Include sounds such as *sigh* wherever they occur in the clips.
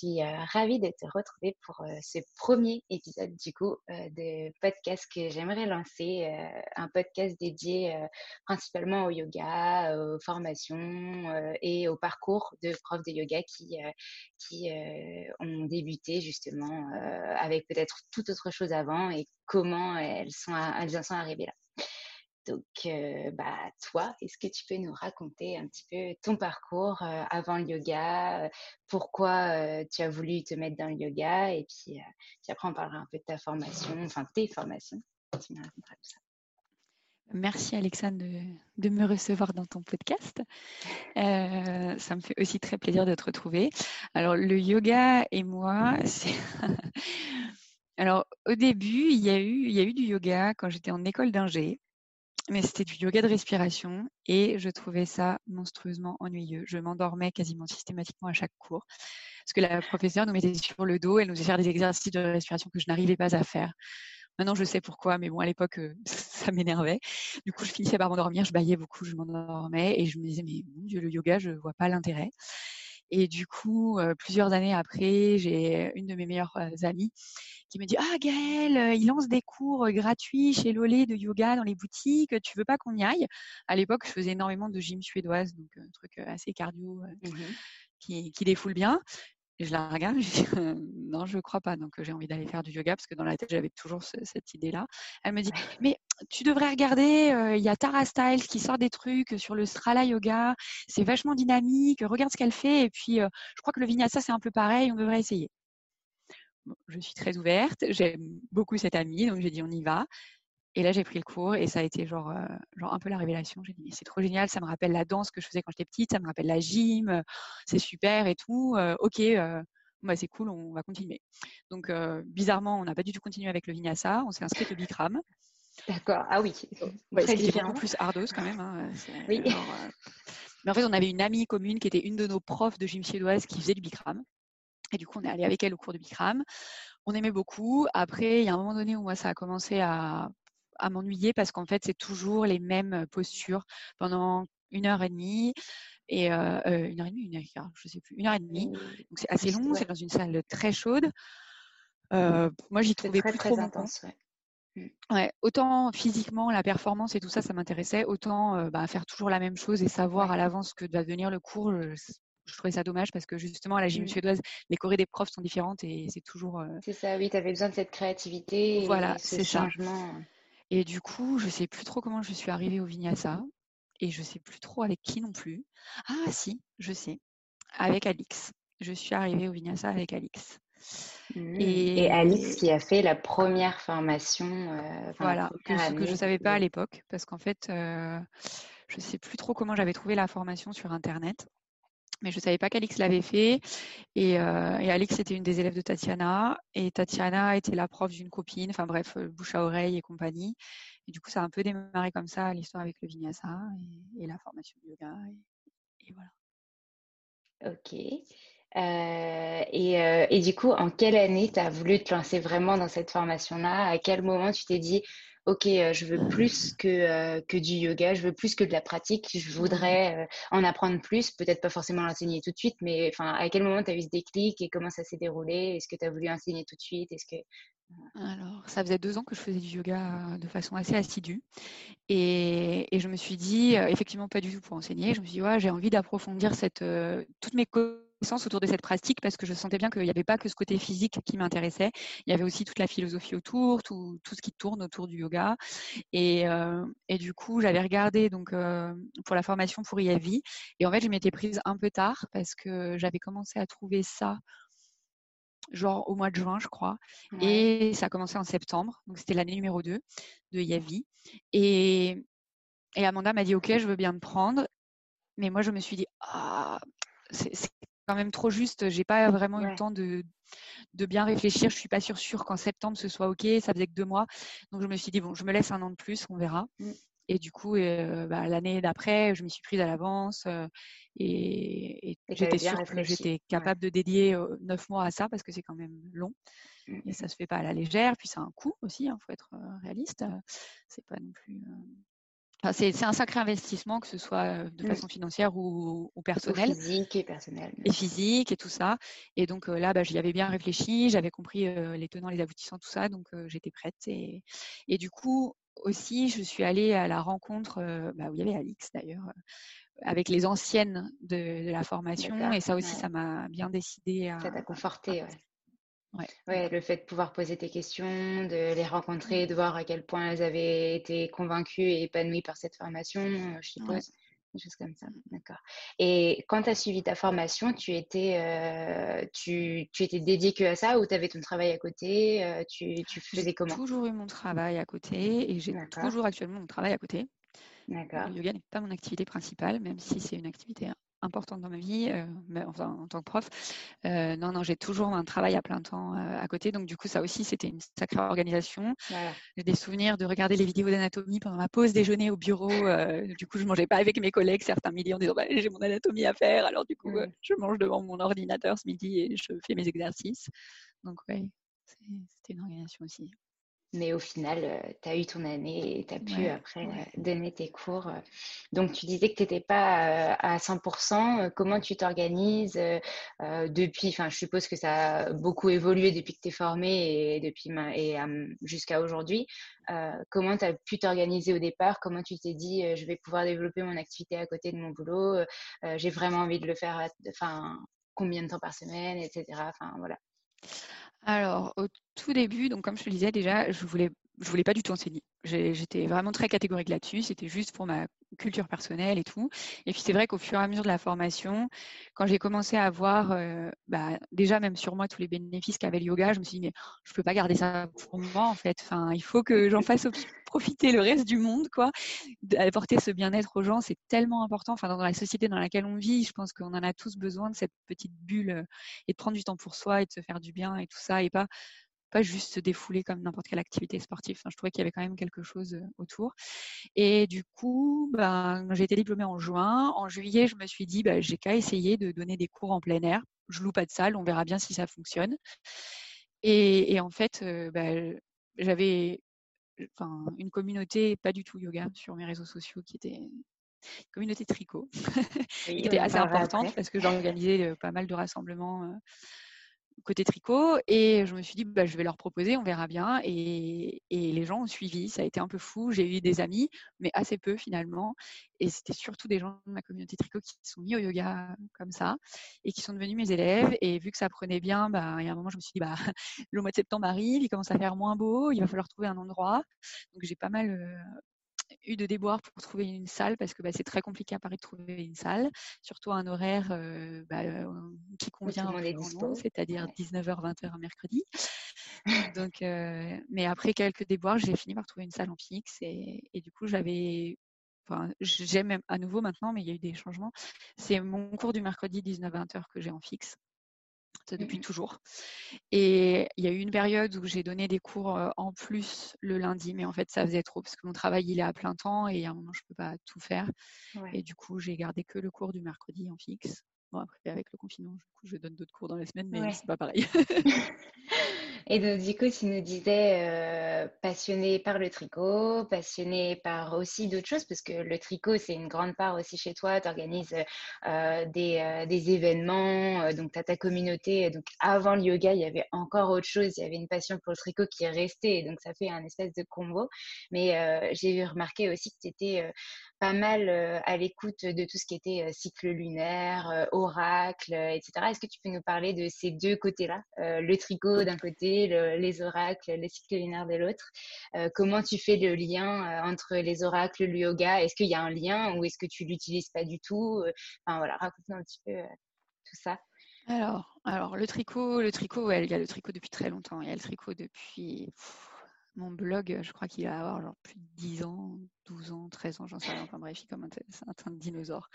Suis euh, ravie de te retrouver pour euh, ce premier épisode du coup euh, de podcast que j'aimerais lancer, un podcast dédié principalement au yoga, aux formations et au parcours de profs de yoga qui, qui ont débuté justement avec peut-être toute autre chose avant et comment elles, sont, elles en sont arrivées là. Donc, euh, bah, toi, est-ce que tu peux nous raconter un petit peu ton parcours euh, avant le yoga, euh, pourquoi tu as voulu te mettre dans le yoga, et puis, après on parlera un peu de ta formation, enfin tes formations. Merci Alexandre de, me recevoir dans ton podcast. Ça me fait aussi très plaisir de te retrouver. Alors le yoga et moi, *laughs* c'est alors au début il y a eu du yoga quand j'étais en école d'ingé mais c'était du yoga de respiration et je trouvais ça monstrueusement ennuyeux. Je m'endormais quasiment systématiquement à chaque cours parce que la professeure nous mettait sur le dos, elle nous faisait faire des exercices de respiration que je n'arrivais pas à faire. Maintenant, je sais pourquoi, mais bon, à l'époque, euh, *laughs* ça m'énervait. Du coup, je finissais par m'endormir, je baillais beaucoup, je m'endormais et je me disais, mais mon Dieu, le yoga, je vois pas l'intérêt. Et du coup, euh, plusieurs années après, j'ai une de mes meilleures amies qui me dit Ah, euh, il lance des cours gratuits chez Lolé de yoga dans les boutiques, tu veux pas qu'on y aille? À l'époque, je faisais énormément de gym suédoise, donc un truc assez cardio Mhm. qui, qui défoule bien. Et je la regarde, je dis Euh, *laughs* non, je crois pas. Donc j'ai envie d'aller faire du yoga parce que dans la tête j'avais toujours ce- cette idée-là. Elle me dit mais tu devrais regarder, euh, il y a Tara Styles qui sort des trucs sur le Strala Yoga, c'est vachement dynamique. Regarde ce qu'elle fait et puis euh, je crois que le Vinyasa c'est un peu pareil, on devrait essayer. Bon, je suis très ouverte, j'aime beaucoup cette amie, donc j'ai dit on y va. Et là, j'ai pris le cours et ça a été genre, euh, genre un peu la révélation. J'ai dit, mais c'est trop génial, ça me rappelle la danse que je faisais quand j'étais petite, ça me rappelle la gym, euh, c'est super et tout. euh, ok, euh, bah, c'est cool, on va continuer. Donc, bizarrement, on n'a pas du tout continué avec le vinyasa, on s'est inscrit au Bikram, D'accord, ah oui, *laughs* ouais, ce très différent. beaucoup plus ardos quand même. hein, *laughs* Oui. Mais en fait, on avait une amie commune qui était une de nos profs de gym suédoise qui faisait du Bikram. Et du coup, on est allé avec elle au cours du Bikram. On aimait beaucoup. Après, il y a un moment donné où moi, ça a commencé à, à m'ennuyer parce qu'en fait, c'est toujours les mêmes postures pendant une heure et demie. Et euh, une heure et demie, une heure et je sais plus, une heure et demie. Oui, Donc c'est assez long, ouais. c'est dans une salle très chaude. Euh, moi, j'y trouvais très plus très trop intense, ouais. Mmh. Ouais, autant physiquement, la performance et tout ça, ça m'intéressait, autant bah, faire toujours la même chose et savoir à l'avance que va devenir le cours, je trouvais ça dommage parce que justement à la gym mmh. suédoise, les chorés des profs sont différentes et c'est toujours. C'est ça, oui, tu avais besoin de cette créativité. Voilà, c'est ça. Et du coup, je sais plus trop comment je suis arrivée au Vinyasa et je sais plus trop avec qui non plus. Ah si, je sais, avec Alix. Je suis arrivée au Vinyasa avec Alix. Mmh. Et... Alix qui a fait la première formation. Euh, voilà, que, ce que je ne savais pas à l'époque, parce qu'en fait, euh, je ne sais plus trop comment j'avais trouvé la formation sur Internet mais je ne savais pas qu'Alix l'avait fait. Et, euh, et, Alix était une des élèves de Tatiana. Et Tatiana était la prof d'une copine, enfin bref, euh, bouche à oreille et compagnie. Et du coup, ça a un peu démarré comme ça, l'histoire avec le vinyasa et, la formation de yoga. Et, voilà. Ok. Euh, et, et, du coup, en quelle année tu as voulu te lancer vraiment dans cette formation-là? À quel moment tu t'es dit, ok, euh, je veux plus que, euh, que du yoga, je veux plus que de la pratique, je voudrais euh, en apprendre plus, peut-être pas forcément l'enseigner tout de suite, mais enfin, à quel moment tu as eu ce déclic et comment ça s'est déroulé? Est-ce que tu as voulu enseigner tout de suite? Est-ce que alors, ça faisait deux ans que je faisais du yoga de façon assez assidue. Et, je me suis dit, effectivement, pas du tout pour enseigner. Je me suis dit, ouais, j'ai envie d'approfondir cette, toutes mes autour de cette pratique parce que je sentais bien qu'il n'y avait pas que ce côté physique qui m'intéressait. Il y avait aussi toute la philosophie autour, tout, ce qui tourne autour du yoga. Et, euh, du coup, j'avais regardé donc euh, pour la formation pour IAVI. Et en fait, je m'étais prise un peu tard parce que j'avais commencé à trouver ça genre au mois de juin, je crois. Et ça a commencé en septembre. Donc, c'était l'année numéro 2 de IAVI. Et, et Amanda m'a dit, OK, je veux bien te prendre. Mais moi, je me suis dit, ah, c'est quand même trop juste. J'ai pas vraiment eu le temps de, de bien réfléchir. Je suis pas sûre, sûre qu'en septembre ce soit OK. Ça faisait que deux mois. Donc je me suis dit, bon, je me laisse un an de plus, on verra. Mmh. Et du coup, euh, bah, l'année d'après, je m'y suis prise à l'avance euh, et, j'étais sûre que j'étais capable de dédier neuf mois à ça parce que c'est quand même long mmh. et ça se fait pas à la légère. Puis c'est un coût aussi, il hein, faut être réaliste. C'est pas non plus c'est un sacré investissement, que ce soit de mmh. façon financière ou, ou personnelle. physique et personnel. Et physique et tout ça. Et donc là, bah, j'y avais bien réfléchi, j'avais compris les tenants, les aboutissants, tout ça. Donc j'étais prête. Et, et, du coup, aussi, je suis allée à la rencontre bah, où il y avait Alix d'ailleurs, avec les anciennes de, la formation. Et ça aussi, ça m'a bien décidé à. Ça t'a conforté, ouais. Ouais. le fait de pouvoir poser tes questions, de les rencontrer, de voir à quel point elles avaient été convaincues et épanouies par cette formation, euh, je suppose. Des choses comme ça, d'accord. Et quand tu as suivi ta formation, tu étais, euh, tu, tu, étais dédié que à ça ou tu avais ton travail à côté euh, tu, tu, faisais comment? J'ai toujours eu mon travail à côté et j'ai toujours actuellement mon travail à côté. D'accord. Le yoga n'est pas mon activité principale, même si c'est une activité importante dans ma vie, euh, enfin, en tant que prof. Euh, non, non, j'ai toujours un travail à plein temps euh, à côté. Donc, du coup, ça aussi, c'était une sacrée organisation. J'ai des souvenirs de regarder les vidéos d'anatomie pendant ma pause déjeuner au bureau. du coup, je mangeais pas avec mes collègues certains midis en disant bah, j'ai mon anatomie à faire. Alors, du coup, mmh. je mange devant mon ordinateur ce midi et je fais mes exercices. Donc, oui, c'était une organisation aussi. Mais au final, euh, tu as eu ton année et tu as pu après euh, donner tes cours. Euh. Donc, tu disais que tu n'étais pas à 100%. Comment tu t'organises depuis Enfin, je suppose que ça a beaucoup évolué depuis que tu es formé et, depuis, et jusqu'à aujourd'hui. comment tu as pu t'organiser au départ? Comment tu t'es dit, je vais pouvoir développer mon activité à côté de mon boulot? J'ai vraiment envie de le faire, enfin, combien de temps par semaine, etc. Enfin, voilà. Alors, au tout début, donc comme je te le disais déjà, je voulais, je voulais pas du tout enseigner. J'étais vraiment très catégorique là-dessus. C'était juste pour ma culture personnelle et tout. Et puis c'est vrai qu'au fur et à mesure de la formation, quand j'ai commencé à voir euh, bah, déjà même sur moi tous les bénéfices qu'avait le yoga, je me suis dit mais je peux pas garder ça pour moi en fait. Enfin, il faut que j'en fasse *laughs* profiter le reste du monde quoi. Apporter ce bien-être aux gens, c'est tellement important. Enfin, dans la société dans laquelle on vit, je pense qu'on en a tous besoin de cette petite bulle euh, et de prendre du temps pour soi et de se faire du bien et tout ça et pas pas juste se défouler comme n'importe quelle activité sportive. je trouvais qu'il y avait quand même quelque chose euh, autour. Et du coup, ben, j'ai été diplômée en juin. En juillet, je me suis dit, ben, j'ai qu'à essayer de donner des cours en plein air. Je loue pas de salle, on verra bien si ça fonctionne. Et, en fait, euh, ben, j'avais enfin, une communauté pas du tout yoga sur mes réseaux sociaux qui était communauté tricot, *laughs* qui était assez importante parce que j'organisais euh, pas mal de rassemblements côté tricot. Et je me suis dit, bah, je vais leur proposer, on verra bien. Et, les gens ont suivi. Ça a été un peu fou. J'ai eu des amis, mais assez peu finalement. Et c'était surtout des gens de ma communauté tricot qui sont mis au yoga comme ça et qui sont devenus mes élèves. Et vu que ça prenait bien, bah, il y a un moment, je me suis dit, bah, *laughs* le mois de septembre arrive, il commence à faire moins beau, il va falloir trouver un endroit. Donc j'ai pas mal eu de déboires pour trouver une salle parce que bah, c'est très compliqué à Paris de trouver une salle, surtout un horaire euh, bah, euh, qui convient à c'est-à-dire 19h, 20h un mercredi. *laughs* Donc, euh, mais après quelques déboires, j'ai fini par trouver une salle en fixe et, et du coup, j'avais Enfin, j'aime à nouveau maintenant, mais il y a eu des changements. C'est mon cours du mercredi 19-20h que j'ai en fixe depuis mmh toujours. Et il y a eu une période où j'ai donné des cours en plus le lundi, mais en fait ça faisait trop parce que mon travail il est à plein temps et à un moment je peux pas tout faire. Et du coup j'ai gardé que le cours du mercredi en fixe. Bon après avec le confinement, du coup je donne d'autres cours dans la semaine, mais c'est pas pareil. *laughs* Et donc, du coup, tu nous disais euh, passionné par le tricot, passionné par aussi d'autres choses, parce que le tricot, c'est une grande part aussi chez toi. Tu organises euh, des, euh, des, événements, donc tu as ta communauté. Donc, avant le yoga, il y avait encore autre chose. Il y avait une passion pour le tricot qui est restée. Donc, ça fait un espèce de combo. Mais j'ai remarqué aussi que tu étais pas mal à l'écoute de tout ce qui était cycle lunaire, oracle, etc. Est-ce que tu peux nous parler de ces deux côtés-là, le tricot d'un côté, les oracles, les cycles lunaires de l'autre Comment tu fais le lien entre les oracles, le yoga? Est-ce qu'il y a un lien ou est-ce que tu l'utilises pas du tout Enfin voilà, raconte-nous un petit peu tout ça. Alors, alors le tricot, le tricot, il y a le tricot depuis très longtemps. Il y a le tricot depuis mon blog, je crois qu'il va avoir genre plus de 10 ans, 12 ans, 13 ans, j'en sais rien. Enfin bref, comme un, dinosaure.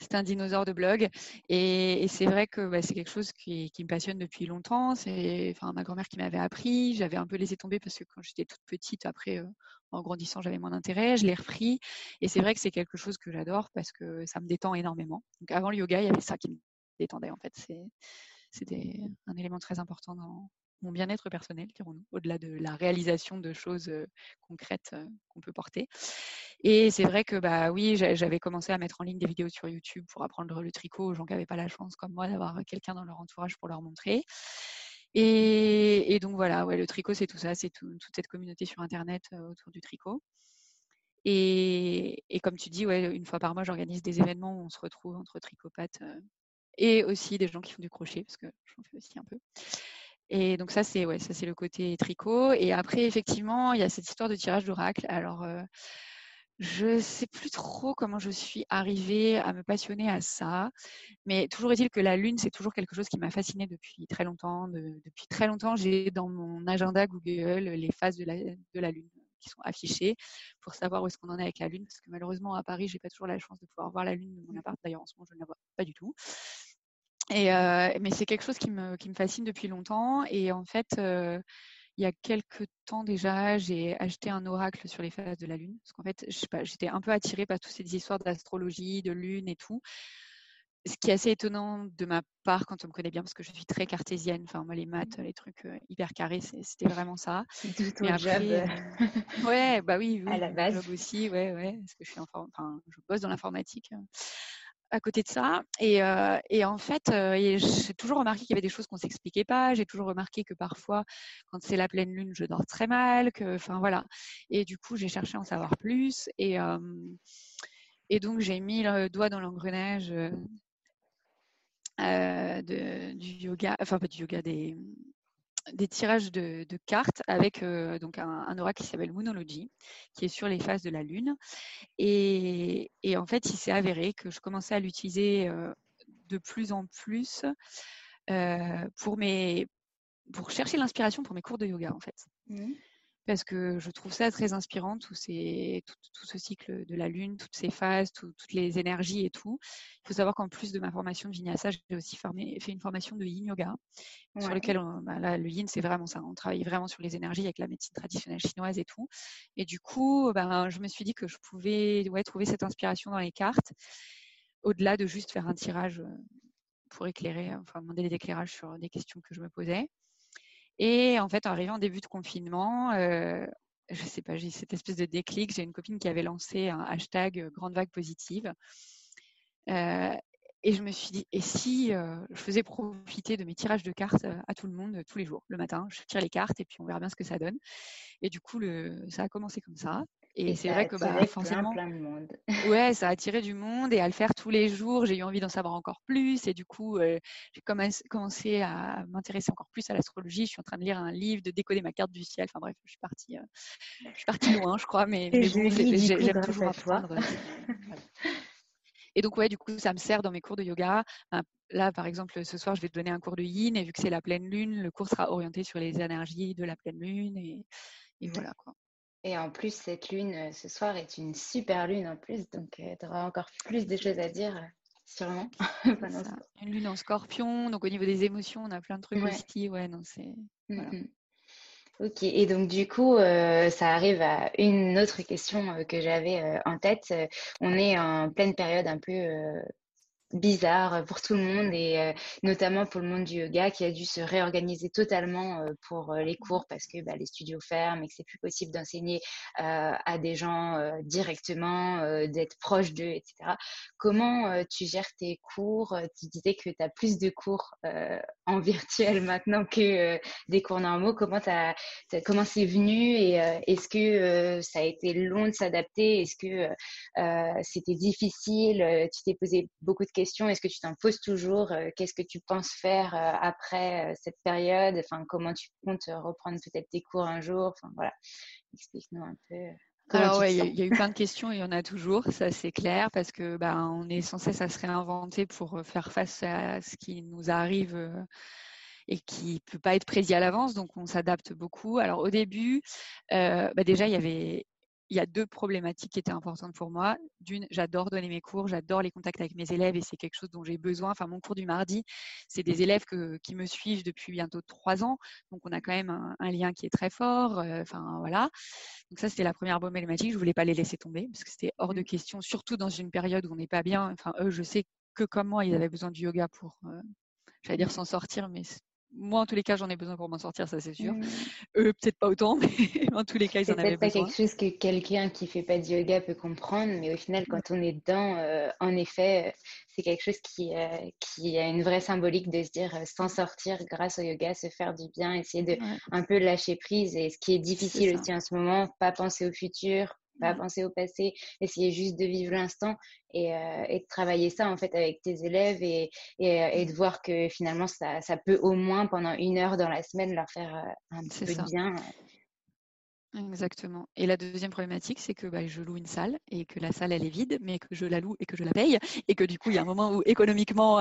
C'est un dinosaure de blog. Et, c'est vrai que bah, c'est quelque chose qui, me passionne depuis longtemps. C'est enfin, ma grand-mère qui m'avait appris. J'avais un peu laissé tomber parce que quand j'étais toute petite, après, euh, en grandissant, j'avais moins d'intérêt. Je l'ai repris. Et c'est vrai que c'est quelque chose que j'adore parce que ça me détend énormément. Donc avant le yoga, il y avait ça qui me détendait en fait. C'était un élément très important dans, mon bien-être personnel, au-delà de la réalisation de choses concrètes qu'on peut porter. Et c'est vrai que bah oui, j'avais commencé à mettre en ligne des vidéos sur YouTube pour apprendre le tricot aux gens qui n'avaient pas la chance, comme moi, d'avoir quelqu'un dans leur entourage pour leur montrer. Et, donc voilà, ouais, le tricot, c'est tout ça, c'est toute cette communauté sur Internet autour du tricot. Et, comme tu dis, une fois par mois, j'organise des événements où on se retrouve entre tricopathes et aussi des gens qui font du crochet, parce que j'en fais aussi un peu. Et donc ça, c'est ouais, ça c'est le côté tricot. Et après, effectivement, il y a cette histoire de tirage d'oracle. Alors, euh, je ne sais plus trop comment je suis arrivée à me passionner à ça, mais toujours est-il que la lune, c'est toujours quelque chose qui m'a fascinée depuis très longtemps. depuis très longtemps, j'ai dans mon agenda Google les phases de la, de la lune qui sont affichées pour savoir où est-ce qu'on en est avec la lune, parce que malheureusement à Paris, j'ai pas toujours la chance de pouvoir voir la lune de mon appart. D'ailleurs, en ce moment, je ne la vois pas du tout. Euh, mais c'est quelque chose qui me, qui me, fascine depuis longtemps. Et en fait, euh, il y a quelques temps déjà, j'ai acheté un oracle sur les phases de la Lune. Parce qu'en fait, j'étais un peu attirée par toutes ces histoires d'astrologie, de Lune et tout. Ce qui est assez étonnant de ma part quand on me connaît bien, parce que je suis très cartésienne. Enfin, moi, les maths, les trucs hyper carrés, c'était vraiment ça. *laughs* Mais après, *laughs* ouais, bah oui, oui, à la base. aussi, ouais, ouais, parce que je suis enfin, je bosse dans l'informatique à côté de ça. Et, euh, et en fait, euh, j'ai toujours remarqué qu'il y avait des choses qu'on s'expliquait pas. J'ai toujours remarqué que parfois, quand c'est la pleine lune, je dors très mal. Que, voilà. Et du coup, j'ai cherché à en savoir plus. Et, euh, et donc, j'ai mis le doigt dans l'engrenage du yoga, enfin du yoga, des, des tirages de, cartes avec euh, donc un, oracle qui s'appelle Moonology, qui est sur les phases de la Lune. Et, en fait, il s'est avéré que je commençais à l'utiliser euh, de plus en plus euh, pour, mes, pour chercher l'inspiration pour mes cours de yoga, en fait. Mmh parce que je trouve ça très inspirant, tout, ces, tout, ce cycle de la Lune, toutes ces phases, toutes les énergies et tout. Il faut savoir qu'en plus de ma formation de vinyasa, j'ai aussi fait une formation de yin yoga, sur lequel bah le yin, c'est vraiment ça. On travaille vraiment sur les énergies avec la médecine traditionnelle chinoise et tout. Et du coup, ben, je me suis dit que je pouvais ouais, trouver cette inspiration dans les cartes, au-delà de juste faire un tirage euh, pour éclairer, enfin demander des éclairages sur des questions que je me posais. Et en fait, arrivé en début de confinement, euh, je sais pas, j'ai cette espèce de déclic. J'ai une copine qui avait lancé un hashtag euh, grande vague positive. Euh, et je me suis dit, et si je faisais profiter de mes tirages de cartes à tout le monde tous les jours, le matin, je tire les cartes et puis on verra bien ce que ça donne. Et du coup, ça a commencé comme ça. Et, c'est vrai que bah, forcément, plein, monde. *laughs* ouais, ça a attiré du monde et à le faire tous les jours, j'ai eu envie d'en savoir encore plus. Et du coup, j'ai commencé à m'intéresser encore plus à l'astrologie. Je suis en train de lire un livre, de décoder ma carte du ciel. Enfin bref, je suis partie, je suis partie loin, je crois, mais, mais bon, j'aime toujours apprendre. *laughs* Et donc, ouais, du coup, ça me sert dans mes cours de yoga. Là, par exemple, ce soir, je vais te donner un cours de yin et vu que c'est la pleine lune, le cours sera orienté sur les énergies de la pleine lune et, et voilà quoi. Et en plus, cette lune euh, ce soir est une super lune en plus, donc euh, tu auras encore plus de choses à dire, euh, sûrement. *laughs* une lune en scorpion, donc au niveau des émotions, on a plein de trucs aussi. Ouais, non, c'est. Mmh ok, et donc du coup, ça arrive à une autre question que j'avais en tête. On est en pleine période un peu bizarre pour tout le monde et euh, notamment pour le monde du yoga qui a dû se réorganiser totalement euh, pour euh, les cours parce que bah, les studios ferment et que c'est plus possible d'enseigner à des gens directement, d'être proche d'eux, etc. Comment tu gères tes cours? Tu disais que tu as plus de cours en virtuel *laughs* maintenant que des cours normaux. Comment comment c'est venu et est-ce que ça a été long de s'adapter? Est-ce que c'était difficile? Tu t'es posé beaucoup de questions. Est-ce que tu t'en poses toujours? Euh, Qu'est-ce que tu penses faire euh, après euh, cette période? Enfin, comment tu comptes reprendre peut-être tes cours un jour? Enfin, voilà, explique-nous un peu. Alors ouais, il y, a eu plein de questions, il y en a toujours, ça c'est clair, parce que bah, on est sans cesse à se réinventer pour faire face à ce qui nous arrive et qui ne peut pas être prédit à l'avance, donc on s'adapte beaucoup. Alors au début, bah, déjà il y avait il y a deux problématiques qui étaient importantes pour moi. D'une, j'adore donner mes cours, j'adore les contacts avec mes élèves et c'est quelque chose dont j'ai besoin. Enfin, mon cours du mardi, c'est des élèves qui me suivent depuis bientôt trois ans. Donc, on a quand même un, lien qui est très fort. Euh, enfin, voilà. Donc, ça, c'était la première problématique. Je ne voulais pas les laisser tomber parce que c'était hors de mmh. question, surtout dans une période où on n'est pas bien. Enfin, eux, je sais que comme moi, ils avaient besoin du yoga pour, euh, j'allais dire s'en sortir, mais moi, en tous les cas, j'en ai besoin pour m'en sortir, ça c'est sûr. Mmh. Eux, peut-être pas autant, *laughs* mais en tous les cas, ils en avaient besoin. C'est pas quelque chose que quelqu'un qui fait pas de yoga peut comprendre, mais au final, quand on est dedans, euh, en effet, euh, c'est quelque chose qui, euh, qui a une vraie symbolique de se dire s'en sortir grâce au yoga, se faire du bien, essayer de un peu lâcher prise. Et ce qui est difficile aussi en ce moment, pas penser au futur, pas mmh. penser au passé, essayer juste de vivre l'instant et, euh, et, de travailler ça en fait avec tes élèves et, et, euh, et de voir que finalement ça, ça, peut au moins pendant une heure dans la semaine leur faire euh, un petit peu de bien. Exactement. Et la deuxième problématique, c'est que bah, je loue une salle et que la salle elle est vide, mais que je la loue et que je la paye et que du coup il y a un moment où économiquement,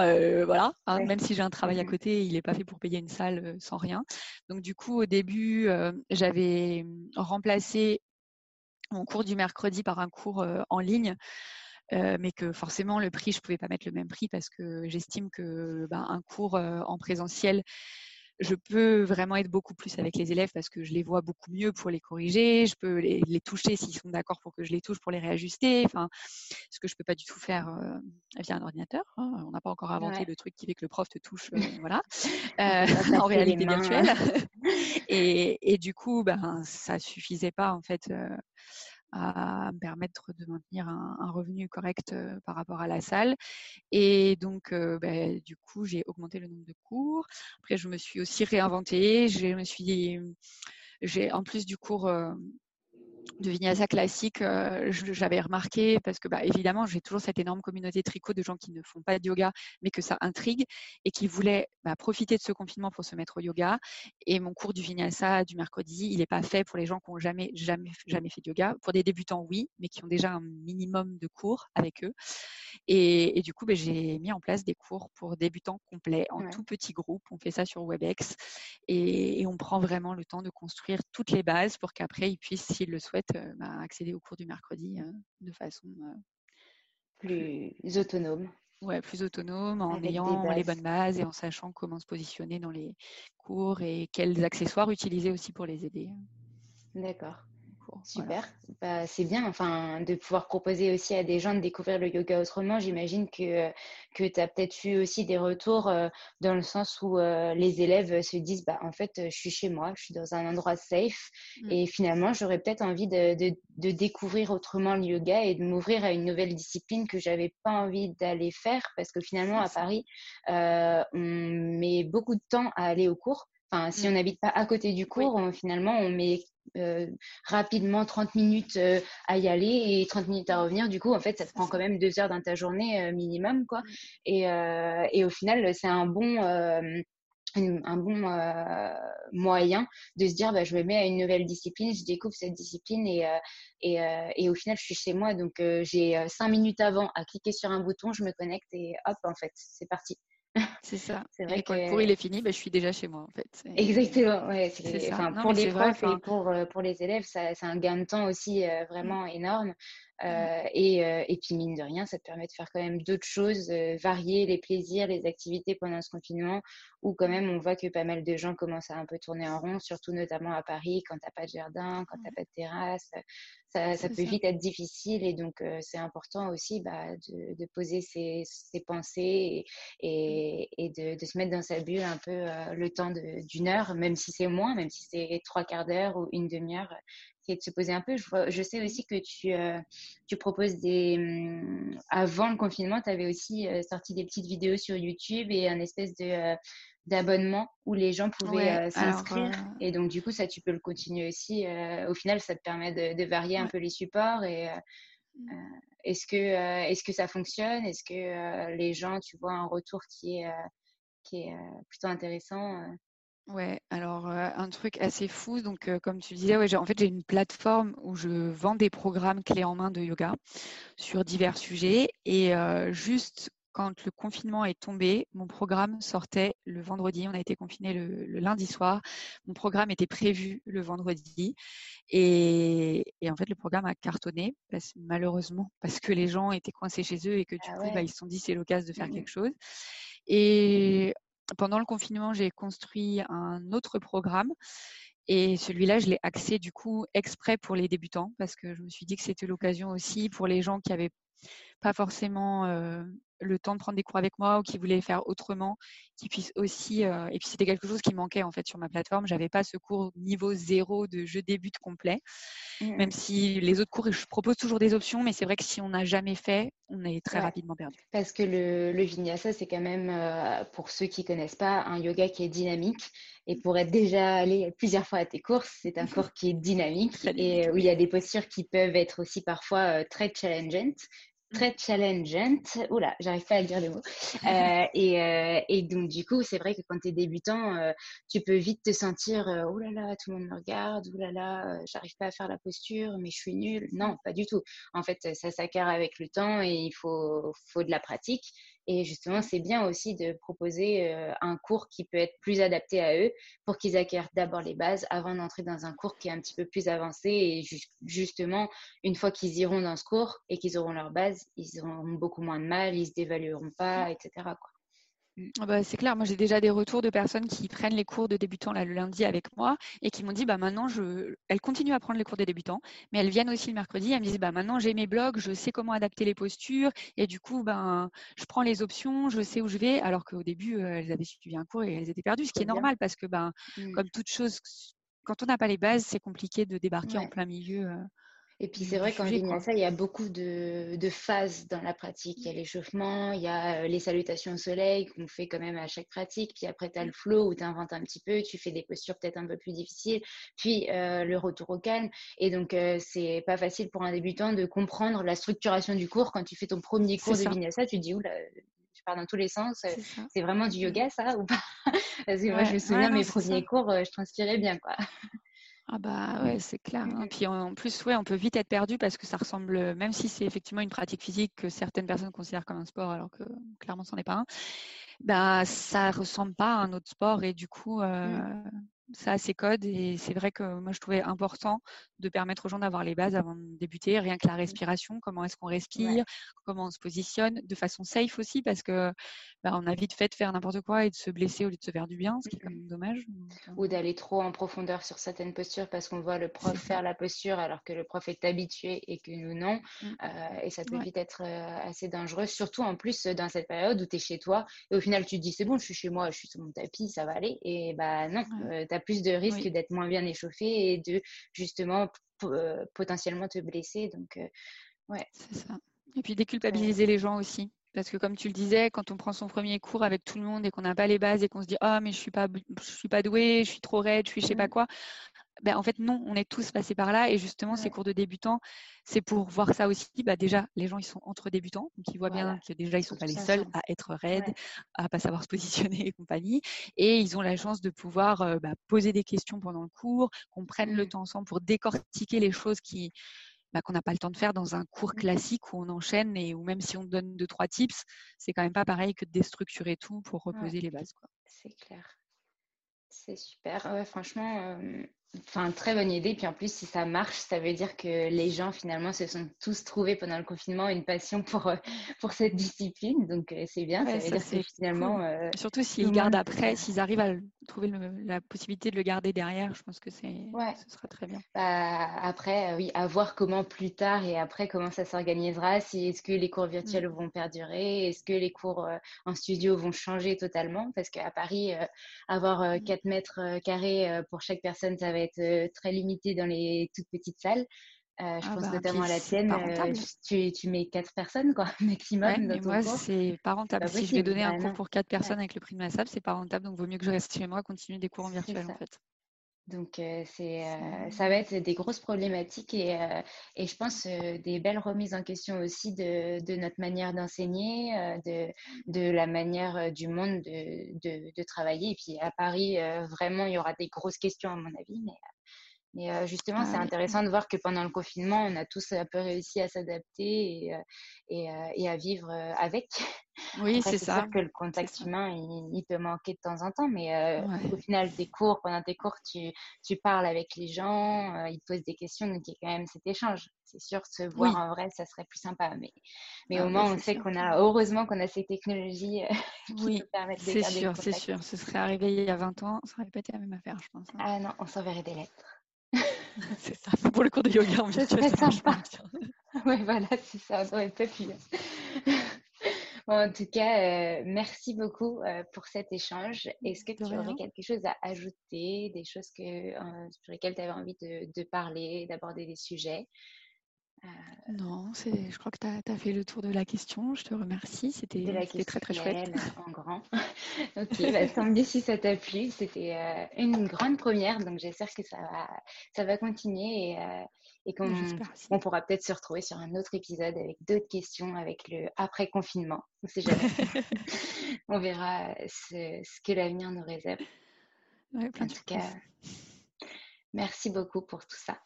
voilà, hein, même si j'ai un travail à mmh côté, il n'est pas fait pour payer une salle sans rien. Donc du coup au début, j'avais remplacé mon cours du mercredi par un cours en ligne. mais que forcément le prix, je ne pouvais pas mettre le même prix parce que j'estime que ben, un cours en présentiel, je peux vraiment être beaucoup plus avec les élèves parce que je les vois beaucoup mieux pour les corriger, je peux les, toucher s'ils sont d'accord pour que je les touche pour les réajuster, enfin, ce que je ne peux pas du tout faire via un ordinateur. Hein. On n'a pas encore inventé le truc qui fait que le prof te touche, *laughs* voilà, *laughs* *laughs* en réalité virtuelle. et, et, du coup, ben, ça suffisait pas en fait à me permettre de maintenir un, revenu correct par rapport à la salle. Et donc, bah, du coup, j'ai augmenté le nombre de cours. Après, je me suis aussi réinventée. J'ai en plus du cours de vinyasa classique, euh, j'avais remarqué, parce que bah, évidemment, j'ai toujours cette énorme communauté tricot de gens qui ne font pas de yoga, mais que ça intrigue et qui voulaient bah, profiter de ce confinement pour se mettre au yoga. Et mon cours du vinyasa du mercredi, il n'est pas fait pour les gens qui n'ont jamais, jamais, jamais fait de yoga. Pour des débutants, oui, mais qui ont déjà un minimum de cours avec eux. Et, du coup, bah, j'ai mis en place des cours pour débutants complets, en tout petit groupe. On fait ça sur WebEx et, et on prend vraiment le temps de construire toutes les bases pour qu'après, ils puissent, s'ils le souhaitent, euh, bah, accéder au cours du mercredi euh, de façon euh, plus, autonome. Ouais, plus autonome, en ayant les bonnes bases et en sachant comment se positionner dans les cours et quels accessoires utiliser aussi pour les aider. D'accord. Cours. Super, bah, c'est bien enfin, de pouvoir proposer aussi à des gens de découvrir le yoga autrement. J'imagine que, que tu as peut-être eu aussi des retours dans le sens où les élèves se disent bah, en fait, je suis chez moi, je suis dans un endroit safe mmh. et finalement, j'aurais peut-être envie de, de, de, découvrir autrement le yoga et de m'ouvrir à une nouvelle discipline que j'avais pas envie d'aller faire parce que finalement, à Paris, on met beaucoup de temps à aller au cours. Enfin, si on mmh. n'habite pas à côté du cours, finalement, on met euh, rapidement 30 minutes euh, à y aller et 30 minutes à revenir. Du coup, en fait, ça te prend quand même deux heures dans ta journée euh, minimum, quoi. Mmh. Et, et, au final, c'est un bon, un bon moyen de se dire, bah, je me mets à une nouvelle discipline, je découvre cette discipline et, et, et au final, je suis chez moi. Donc, j'ai cinq minutes avant à cliquer sur un bouton, je me connecte et hop, en fait, c'est parti. *laughs* C'est ça. C'est vrai et quand le cours il est fini, bah, je suis déjà chez moi en fait. Exactement. Ouais, enfin, pour les profs et pour, pour les élèves, c'est un gain de temps aussi euh, vraiment énorme. Euh, et, et, puis mine de rien, ça te permet de faire quand même d'autres choses, varier les plaisirs, les activités pendant ce confinement, où quand même on voit que pas mal de gens commencent à un peu tourner en rond, surtout notamment à Paris, quand t'as pas de jardin, quand t'as pas de terrasse. Ça, ça peut vite être difficile et donc c'est important aussi bah, de, de, poser ses, ses pensées et, et, de, de, se mettre dans sa bulle un peu le temps d'une heure, même si c'est moins, même si c'est trois quarts d'heure ou une demi-heure, c'est de se poser un peu. Je, je sais aussi que tu, tu proposes des... Mmh, avant le confinement, tu avais aussi sorti des petites vidéos sur YouTube et un espèce de d'abonnement où les gens pouvaient euh, s'inscrire. Euh, et donc, du coup, ça, tu peux le continuer aussi. Euh, au final, ça te permet de, varier un peu les supports. Et mmh. est-ce que, est-ce que ça fonctionne? Est-ce que les gens, tu vois, un retour qui est, qui est plutôt intéressant Ouais, alors un truc assez fou. Donc, comme tu disais, ouais, en fait, j'ai une plateforme où je vends des programmes clés en main de yoga sur divers sujets. Et juste quand le confinement est tombé, mon programme sortait le vendredi. On a été confiné le, lundi soir. Mon programme était prévu le vendredi. Et, en fait, le programme a cartonné, malheureusement, *laughs* parce que les gens étaient coincés chez eux et que du ah coup, bah, ils se sont dit c'est l'occasion de faire mmh quelque chose. Et pendant le confinement, j'ai construit un autre programme. Et celui-là, je l'ai axé du coup exprès pour les débutants parce que je me suis dit que c'était l'occasion aussi pour les gens qui avaient pas forcément euh, le temps de prendre des cours avec moi ou qui voulaient faire autrement, qui puissent aussi. Euh, et puis c'était quelque chose qui manquait en fait sur ma plateforme. J'avais pas ce cours niveau zéro de je débute complet, mmh. même si les autres cours, je propose toujours des options, mais c'est vrai que si on n'a jamais fait, on est très rapidement perdu. Parce que le, le vinyasa, c'est quand même, euh, pour ceux qui connaissent pas, un yoga qui est dynamique. Et pour être déjà allé plusieurs fois à tes courses, c'est un cours *laughs* qui est dynamique et où il y a des postures qui peuvent être aussi parfois très challengeantes très challengeante. Oula, j'arrive pas à dire le mot. *laughs* Euh, et, euh, et, donc, du coup, c'est vrai que quand tu es débutant, euh, tu peux vite te sentir oh là là, tout le monde me regarde, oh là là, j'arrive pas à faire la posture, mais je suis nulle. Non, pas du tout. En fait, ça s'acquiert avec le temps et il faut, faut de la pratique. Et justement, c'est bien aussi de proposer euh, un cours qui peut être plus adapté à eux pour qu'ils acquièrent d'abord les bases avant d'entrer dans un cours qui est un petit peu plus avancé. Et justement, une fois qu'ils iront dans ce cours et qu'ils auront leur base, ils auront beaucoup moins de mal, ils se dévalueront pas, etc. Ah bah, c'est clair, moi j'ai déjà des retours de personnes qui prennent les cours de débutants là, le lundi avec moi et qui m'ont dit bah maintenant je elles continuent à prendre les cours des débutants, mais elles viennent aussi le mercredi, elles me disent bah maintenant j'ai mes blogs, je sais comment adapter les postures et du coup ben je prends les options, je sais où je vais. Alors qu'au début euh, elles avaient suivi un cours et elles étaient perdues, ce qui est normal parce que ben mmh. comme toute chose quand on n'a pas les bases, c'est compliqué de débarquer en plein milieu. Euh. Et puis c'est vrai qu'en vinyasa, il y a beaucoup de, de, phases dans la pratique. Il y a l'échauffement, il y a euh, les salutations au soleil qu'on fait quand même à chaque pratique. Puis après, tu as le flow où tu inventes un petit peu, tu fais des postures peut-être un peu plus difficiles. Puis euh, le retour au calme. Et donc, euh, c'est pas facile pour un débutant de comprendre la structuration du cours. Quand tu fais ton premier cours de vinyasa, tu te dis, oula, je pars dans tous les sens. C'est vraiment du yoga, ça, ou pas? *laughs* Parce que moi, je me souviens, mes premiers cours, je transpirais bien, quoi. Ah bah ouais, c'est clair. Hein. Puis en plus, ouais, on peut vite être perdu parce que ça ressemble, même si c'est effectivement une pratique physique que certaines personnes considèrent comme un sport, alors que clairement, ce n'en est pas un, bah ça ressemble pas à un autre sport et du coup, euh, ça a ses codes et c'est vrai que moi je trouvais important de permettre aux gens d'avoir les bases avant de débuter, rien que la mmh. respiration, comment est-ce qu'on respire, comment on se positionne, de façon safe aussi parce que bah, on a vite fait de faire n'importe quoi et de se blesser au lieu de se faire du bien, ce qui est quand même dommage. Euh Ou d'aller trop en profondeur sur certaines postures parce qu'on voit le prof faire la posture alors que le prof est habitué et que nous non. Mmh. Euh, et ça peut vite être assez dangereux, surtout en plus dans cette période où tu es chez toi et au final tu te dis c'est bon, je suis chez moi, je suis sur mon tapis, ça va aller. Et bah non, tu as plus de risques d'être moins bien échauffé et de justement euh, potentiellement te blesser. Donc, euh, ouais. C'est ça. Et puis déculpabiliser les gens aussi. Parce que comme tu le disais, quand on prend son premier cours avec tout le monde et qu'on n'a pas les bases et qu'on se dit ah mais je suis pas je suis pas doué, je suis trop raide, je suis je sais pas mmh. quoi, ben, en fait, non, on est tous passés par là. Et justement, ces cours de débutants, c'est pour voir ça aussi. Bah, déjà, les gens, ils sont entre débutants. Donc, ils voient bien que déjà, ils ne sont pas les seuls à être raides, à pas savoir se *laughs* positionner et compagnie. Et ils ont la chance de pouvoir euh, bah, poser des questions pendant le cours, qu'on prenne le mmh. temps ensemble pour décortiquer les choses qui, bah, qu'on n'a pas le temps de faire dans un cours mmh. classique où on enchaîne et où même si on donne deux, trois tips, c'est quand même pas pareil que de déstructurer tout pour reposer les bases. C'est clair. C'est super. Ouais, franchement, Enfin, très bonne idée. Puis en plus, si ça marche, ça veut dire que les gens finalement se sont tous trouvés pendant le confinement une passion pour, euh, pour cette discipline. Donc euh, c'est bien. ça veut dire que finalement. Euh, Surtout s'ils gardent après, s'ils arrivent à trouver la possibilité de le garder derrière, je pense que c'est, ce sera très bien. Bah, après, oui, à voir comment plus tard et après comment ça s'organisera. Si est-ce que les cours virtuels mmh. vont perdurer, est-ce que les cours en studio vont changer totalement, parce qu'à Paris, avoir 4 mmh. mètres carrés pour chaque personne, ça va être euh, très limité dans les toutes petites salles. Euh, je ah pense bah, notamment à la tienne, euh, tu, tu, mets quatre personnes quoi, *laughs* maximum. dans ton moi, c'est pas rentable. si je vais donner un bah cours pour quatre personnes avec le prix de ma salle, c'est pas rentable. Donc, vaut mieux que je reste chez moi, continuer des cours en virtuel en fait. Donc, c'est, ça va être des grosses problématiques et, et je pense des belles remises en question aussi de, de notre manière d'enseigner, de, de, la manière du monde de, de, travailler. Et puis à Paris, vraiment, il y aura des grosses questions à mon avis. Mais, mais justement, c'est intéressant de voir que pendant le confinement, on a tous un peu réussi à s'adapter et, et, et, à vivre avec. Oui, c'est ça. sûr que le contact humain, il, peut manquer de temps en temps, mais au final, tes cours, pendant tes cours, tu, tu parles avec les gens, ils te posent des questions, donc il y a quand même cet échange. C'est sûr, se voir en vrai, ça serait plus sympa, mais, mais au moins, on sait qu'on a, heureusement qu'on a ces technologies *laughs* qui oui, permettent de garder sûr, C'est sûr, ce serait arrivé il y a 20 ans, ça n'aurait pas été la même affaire, je pense. Hein. Ah non, on s'enverrait des lettres. *laughs* c'est ça, pour le cours de yoga en virtuel. C'est sympa. *laughs* oui, voilà, c'est ça, on aurait pas *laughs* pu. en tout cas, euh, merci beaucoup euh, pour cet échange. Est-ce que tu aurais quelque chose à ajouter, des choses que, euh, sur lesquelles tu avais envie de, de parler, d'aborder des sujets? Non, je crois que tu as, fait le tour de la question. Je te remercie. C'était très très chouette. En grand. *laughs* ok, bah, tant mieux si ça t'a plu. C'était euh, une grande première, donc j'espère que ça va, ça va continuer et, euh, qu'on pourra peut-être se retrouver sur un autre épisode avec d'autres questions avec le après confinement. On sait jamais. *laughs* On verra ce, que l'avenir nous réserve. en tout cas, merci beaucoup pour tout ça,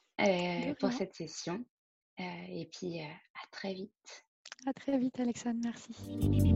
pour cette session. Euh, et puis, euh, à très vite. À très vite, Alexandre. Merci.